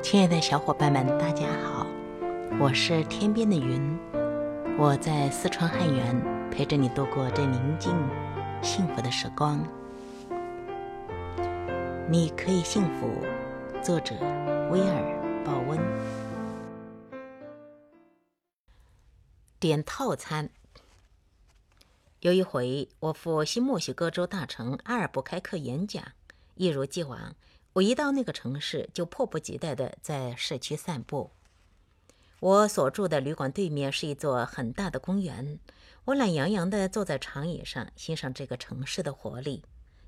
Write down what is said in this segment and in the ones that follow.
亲爱的小伙伴们，大家好，我是天边的云，我在四川汉源陪着你度过这宁静、幸福的时光。你可以幸福，作者威尔·鲍温。点套餐。有一回，我赴新墨西哥州大城阿尔布开克演讲，一如既往。我一到那个城市，就迫不及待地在市区散步。我所住的旅馆对面是一座很大的公园。我懒洋洋地坐在长椅上，欣赏这个城市的活力。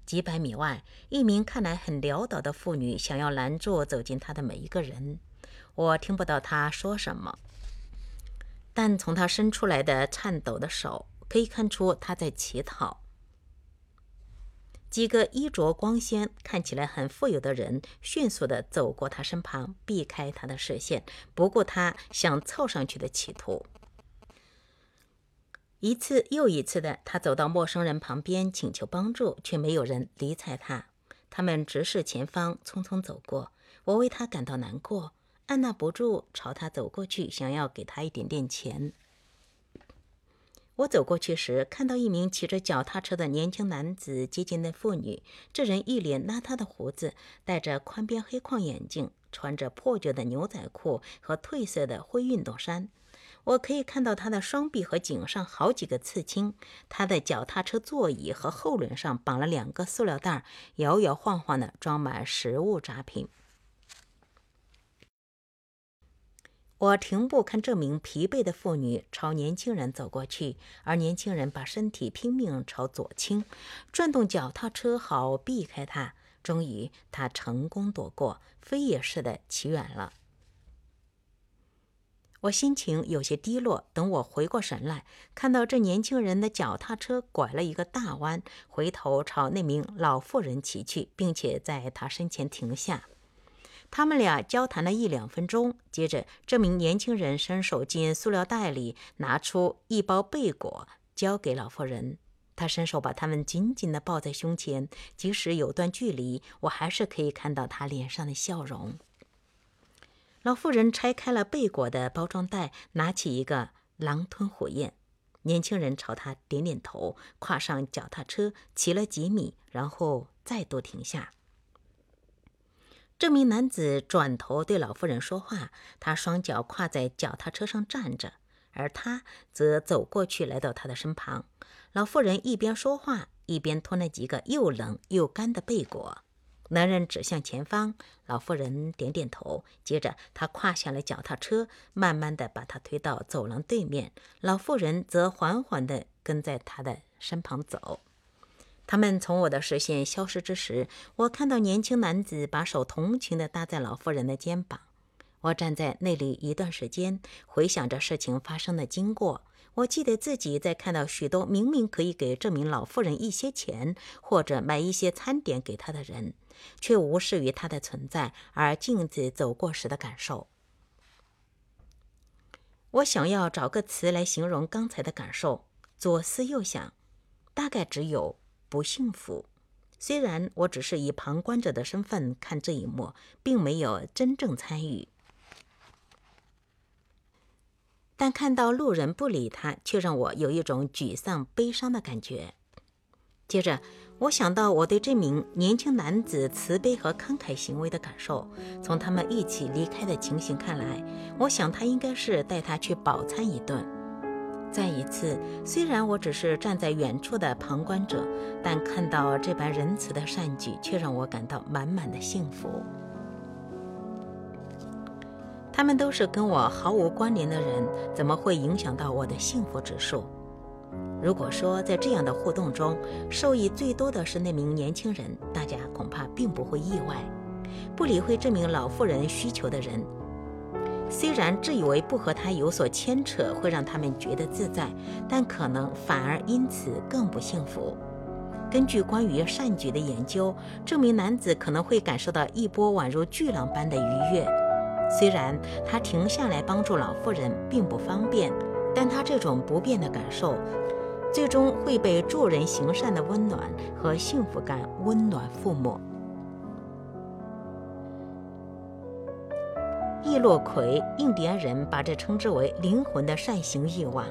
几百米外，一名看来很潦倒的妇女想要拦住走进她的每一个人。我听不到她说什么，但从她伸出来的颤抖的手可以看出她在乞讨。几个衣着光鲜、看起来很富有的人迅速地走过他身旁，避开他的视线，不顾他想凑上去的企图。一次又一次的，他走到陌生人旁边请求帮助，却没有人理睬他。他们直视前方，匆匆走过。我为他感到难过，按捺不住朝他走过去，想要给他一点点钱。我走过去时，看到一名骑着脚踏车的年轻男子接近那妇女。这人一脸邋遢的胡子，戴着宽边黑框眼镜，穿着破旧的牛仔裤和褪色的灰运动衫。我可以看到他的双臂和颈上好几个刺青。他的脚踏车座椅和后轮上绑了两个塑料袋，摇摇晃晃地装满食物杂品。我停步看这名疲惫的妇女朝年轻人走过去，而年轻人把身体拼命朝左倾，转动脚踏车好避开他。终于，他成功躲过，飞也似的骑远了。我心情有些低落。等我回过神来，看到这年轻人的脚踏车拐了一个大弯，回头朝那名老妇人骑去，并且在他身前停下。他们俩交谈了一两分钟，接着这名年轻人伸手进塑料袋里拿出一包贝果，交给老妇人。他伸手把他们紧紧地抱在胸前，即使有段距离，我还是可以看到他脸上的笑容。老妇人拆开了贝果的包装袋，拿起一个狼吞虎咽。年轻人朝他点点头，跨上脚踏车，骑了几米，然后再度停下。这名男子转头对老妇人说话，他双脚跨在脚踏车上站着，而他则走过去，来到他的身旁。老妇人一边说话，一边吞了几个又冷又干的贝果。男人指向前方，老妇人点点头，接着他跨下了脚踏车，慢慢地把他推到走廊对面。老妇人则缓缓地跟在他的身旁走。他们从我的视线消失之时，我看到年轻男子把手同情地搭在老妇人的肩膀。我站在那里一段时间，回想着事情发生的经过。我记得自己在看到许多明明可以给这名老妇人一些钱，或者买一些餐点给她的人，却无视于她的存在而径自走过时的感受。我想要找个词来形容刚才的感受，左思右想，大概只有。不幸福。虽然我只是以旁观者的身份看这一幕，并没有真正参与，但看到路人不理他，却让我有一种沮丧、悲伤的感觉。接着，我想到我对这名年轻男子慈悲和慷慨行为的感受。从他们一起离开的情形看来，我想他应该是带他去饱餐一顿。再一次，虽然我只是站在远处的旁观者，但看到这般仁慈的善举，却让我感到满满的幸福。他们都是跟我毫无关联的人，怎么会影响到我的幸福指数？如果说在这样的互动中，受益最多的是那名年轻人，大家恐怕并不会意外。不理会这名老妇人需求的人。虽然自以为不和他有所牵扯会让他们觉得自在，但可能反而因此更不幸福。根据关于善举的研究，这名男子可能会感受到一波宛如巨浪般的愉悦。虽然他停下来帮助老妇人并不方便，但他这种不便的感受，最终会被助人行善的温暖和幸福感温暖覆没。易洛魁印第安人把这称之为灵魂的善行欲望。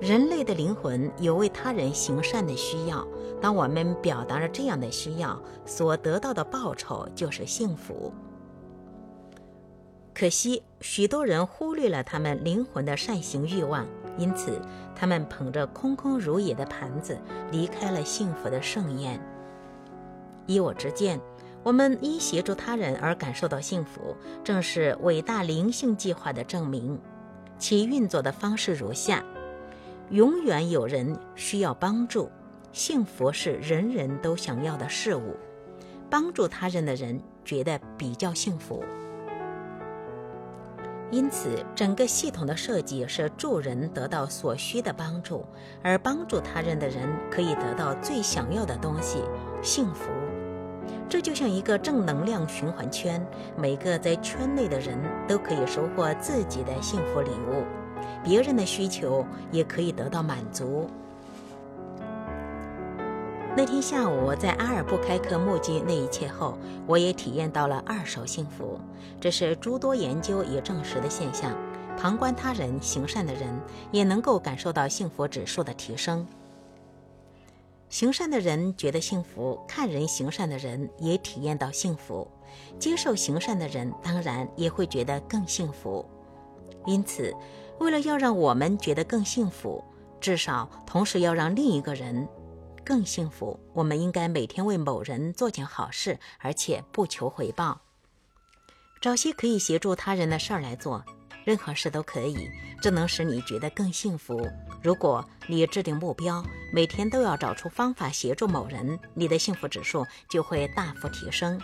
人类的灵魂有为他人行善的需要。当我们表达了这样的需要，所得到的报酬就是幸福。可惜，许多人忽略了他们灵魂的善行欲望，因此他们捧着空空如也的盘子离开了幸福的盛宴。依我之见，我们因协助他人而感受到幸福，正是伟大灵性计划的证明。其运作的方式如下：永远有人需要帮助，幸福是人人都想要的事物，帮助他人的人觉得比较幸福。因此，整个系统的设计是助人得到所需的帮助，而帮助他人的人可以得到最想要的东西——幸福。这就像一个正能量循环圈，每个在圈内的人都可以收获自己的幸福礼物，别人的需求也可以得到满足。那天下午，在阿尔布开克目击那一切后，我也体验到了二手幸福。这是诸多研究已证实的现象。旁观他人行善的人，也能够感受到幸福指数的提升。行善的人觉得幸福，看人行善的人也体验到幸福，接受行善的人当然也会觉得更幸福。因此，为了要让我们觉得更幸福，至少同时要让另一个人。更幸福。我们应该每天为某人做件好事，而且不求回报。找些可以协助他人的事儿来做，任何事都可以，这能使你觉得更幸福。如果你制定目标，每天都要找出方法协助某人，你的幸福指数就会大幅提升。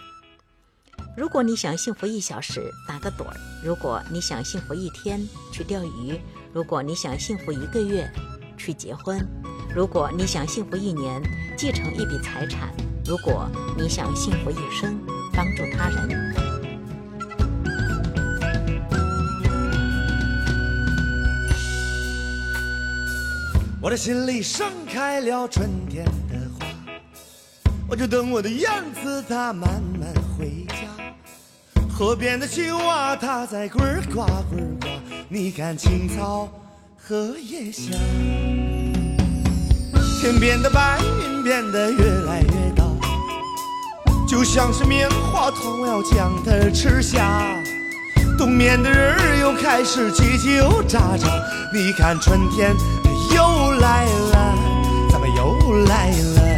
如果你想幸福一小时，打个盹儿；如果你想幸福一天，去钓鱼；如果你想幸福一个月，去结婚。如果你想幸福一年，继承一笔财产；如果你想幸福一生，帮助他人。我的心里盛开了春天的花，我就等我的燕子它慢慢回家。河边的青蛙它在呱呱呱呱，你看青草荷叶香。天边的白云变得越来越大，就像是棉花糖要将它吃下。冬眠的人儿又开始叽叽喳喳，你看春天来了，怎么又来了？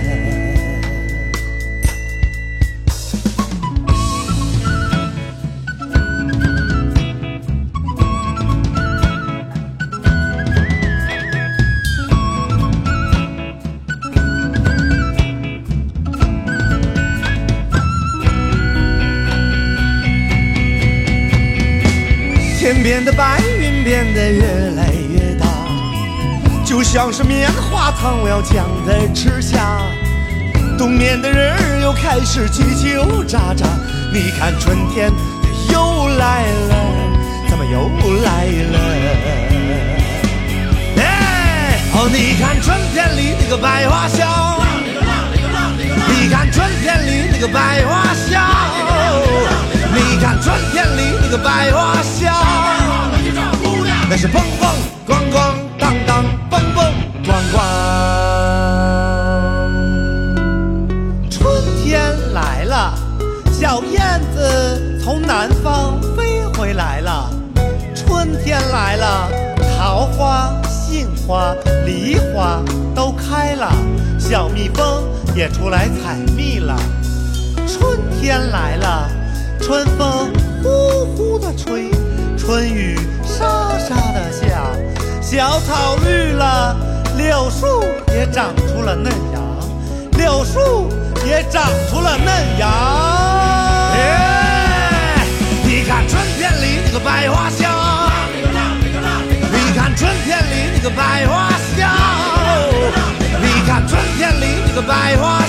天边的白云变得越，就像是棉花糖，我要将它吃下。冬眠的人儿又开始叽叽喳喳，你看春天它又来了，怎么又来了？哎，哦，你看春天里那个百花香，你看春天里那个百花香，你看春天里那个百花香。那是蹦花、梨花都开了，小蜜蜂也出来采蜜了。春天来了，春风呼呼的吹，春雨。沙沙的下，小草绿了，柳树也长出了嫩芽，柳树也长出了嫩芽一个百花香。你看春天里那个百花